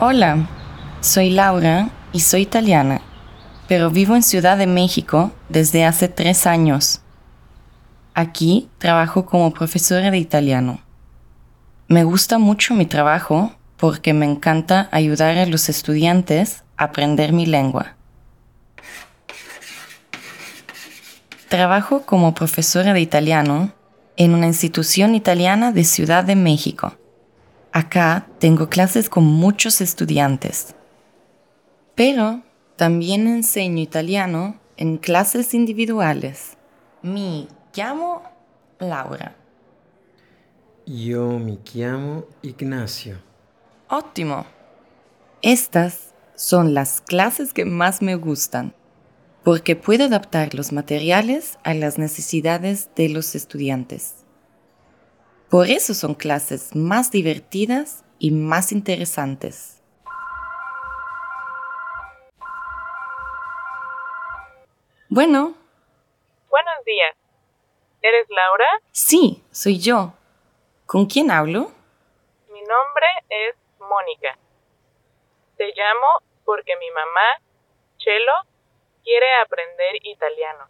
Hola, soy Laura y soy italiana, pero vivo en Ciudad de México desde hace tres años. Aquí trabajo como profesora de italiano. Me gusta mucho mi trabajo porque me encanta ayudar a los estudiantes a aprender mi lengua. Trabajo como profesora de italiano en una institución italiana de Ciudad de México. Acá tengo clases con muchos estudiantes. Pero también enseño italiano en clases individuales. Mi llamo Laura. Yo me llamo Ignacio. Ótimo. Estas son las clases que más me gustan, porque puedo adaptar los materiales a las necesidades de los estudiantes. Por eso son clases más divertidas y más interesantes. Bueno. Buenos días. ¿Eres Laura? Sí, soy yo. ¿Con quién hablo? Mi nombre es Mónica. Te llamo porque mi mamá, Chelo, quiere aprender italiano.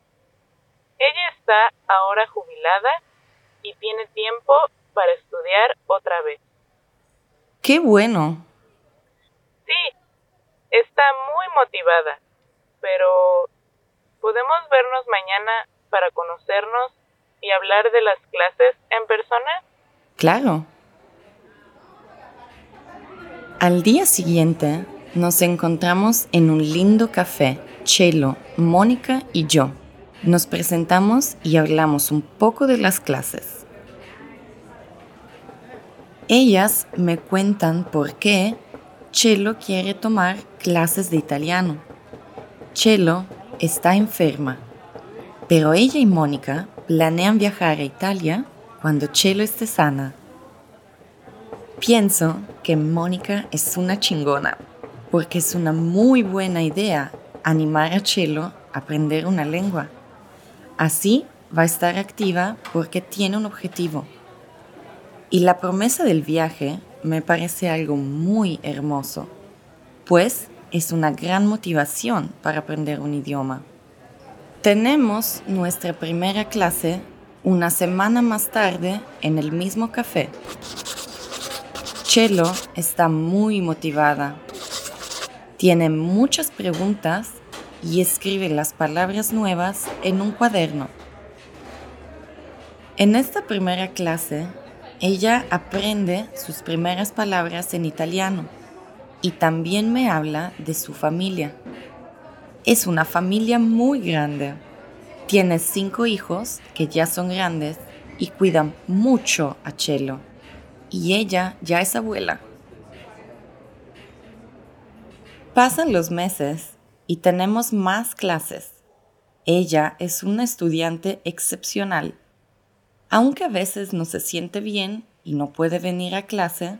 Ella está ahora jubilada y tiene tiempo para estudiar otra vez. ¡Qué bueno! Sí, está muy motivada, pero ¿podemos vernos mañana para conocernos y hablar de las clases en persona? Claro. Al día siguiente nos encontramos en un lindo café, Chelo, Mónica y yo. Nos presentamos y hablamos un poco de las clases. Ellas me cuentan por qué Chelo quiere tomar clases de italiano. Chelo está enferma, pero ella y Mónica planean viajar a Italia cuando Chelo esté sana. Pienso que Mónica es una chingona, porque es una muy buena idea animar a Chelo a aprender una lengua. Así va a estar activa porque tiene un objetivo. Y la promesa del viaje me parece algo muy hermoso, pues es una gran motivación para aprender un idioma. Tenemos nuestra primera clase una semana más tarde en el mismo café. Chelo está muy motivada. Tiene muchas preguntas y escribe las palabras nuevas en un cuaderno. En esta primera clase, ella aprende sus primeras palabras en italiano y también me habla de su familia. Es una familia muy grande. Tiene cinco hijos que ya son grandes y cuidan mucho a Chelo. Y ella ya es abuela. Pasan los meses y tenemos más clases. Ella es una estudiante excepcional. Aunque a veces no se siente bien y no puede venir a clase,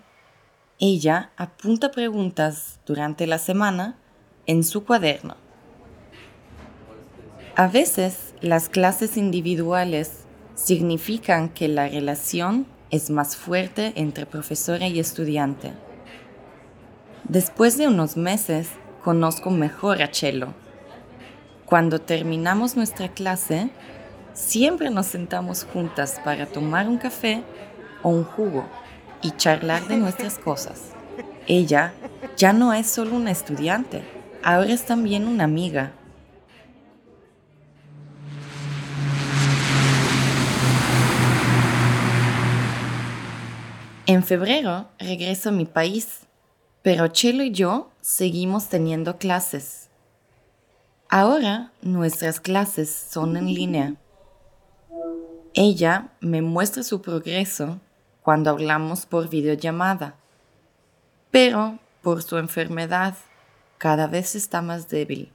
ella apunta preguntas durante la semana en su cuaderno. A veces las clases individuales significan que la relación es más fuerte entre profesora y estudiante. Después de unos meses, conozco mejor a Chelo. Cuando terminamos nuestra clase, siempre nos sentamos juntas para tomar un café o un jugo y charlar de nuestras cosas. Ella ya no es solo una estudiante, ahora es también una amiga. En febrero regreso a mi país pero Chelo y yo seguimos teniendo clases. Ahora nuestras clases son en línea. Ella me muestra su progreso cuando hablamos por videollamada, pero por su enfermedad cada vez está más débil.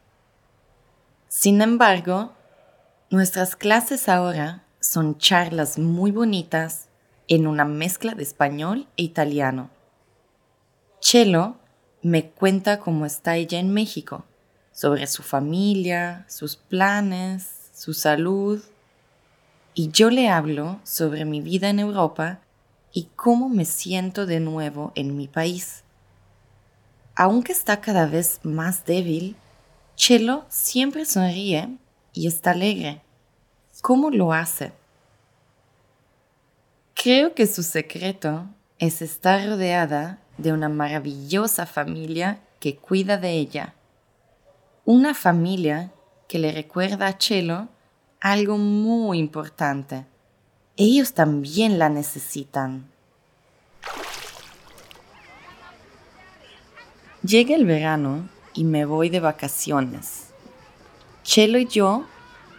Sin embargo, nuestras clases ahora son charlas muy bonitas en una mezcla de español e italiano. Chelo me cuenta cómo está ella en México, sobre su familia, sus planes, su salud, y yo le hablo sobre mi vida en Europa y cómo me siento de nuevo en mi país. aunque está cada vez más débil, Chelo siempre sonríe y está alegre. ¿Cómo lo hace? Creo que su secreto es estar rodeada de una maravillosa familia que cuida de ella. Una familia que le recuerda a Chelo algo muy importante. Ellos también la necesitan. Llega el verano y me voy de vacaciones. Chelo y yo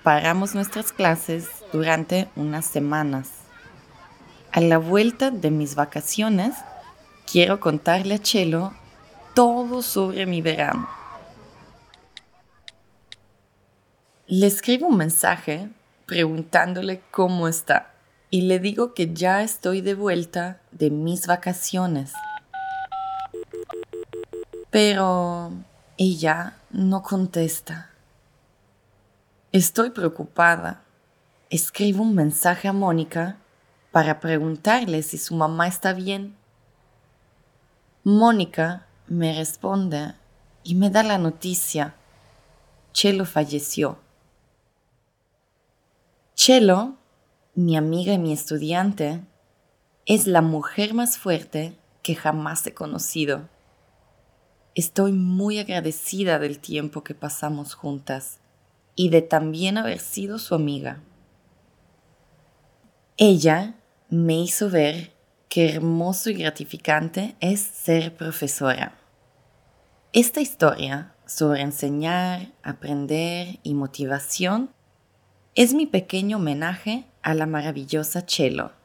paramos nuestras clases durante unas semanas. A la vuelta de mis vacaciones, quiero contarle a Chelo todo sobre mi verano. Le escribo un mensaje preguntándole cómo está y le digo que ya estoy de vuelta de mis vacaciones. Pero ella no contesta. Estoy preocupada. Escribo un mensaje a Mónica para preguntarle si su mamá está bien. Mónica me responde y me da la noticia. Chelo falleció. Chelo, mi amiga y mi estudiante, es la mujer más fuerte que jamás he conocido. Estoy muy agradecida del tiempo que pasamos juntas y de también haber sido su amiga. Ella me hizo ver qué hermoso y gratificante es ser profesora. Esta historia sobre enseñar, aprender y motivación es mi pequeño homenaje a la maravillosa Chelo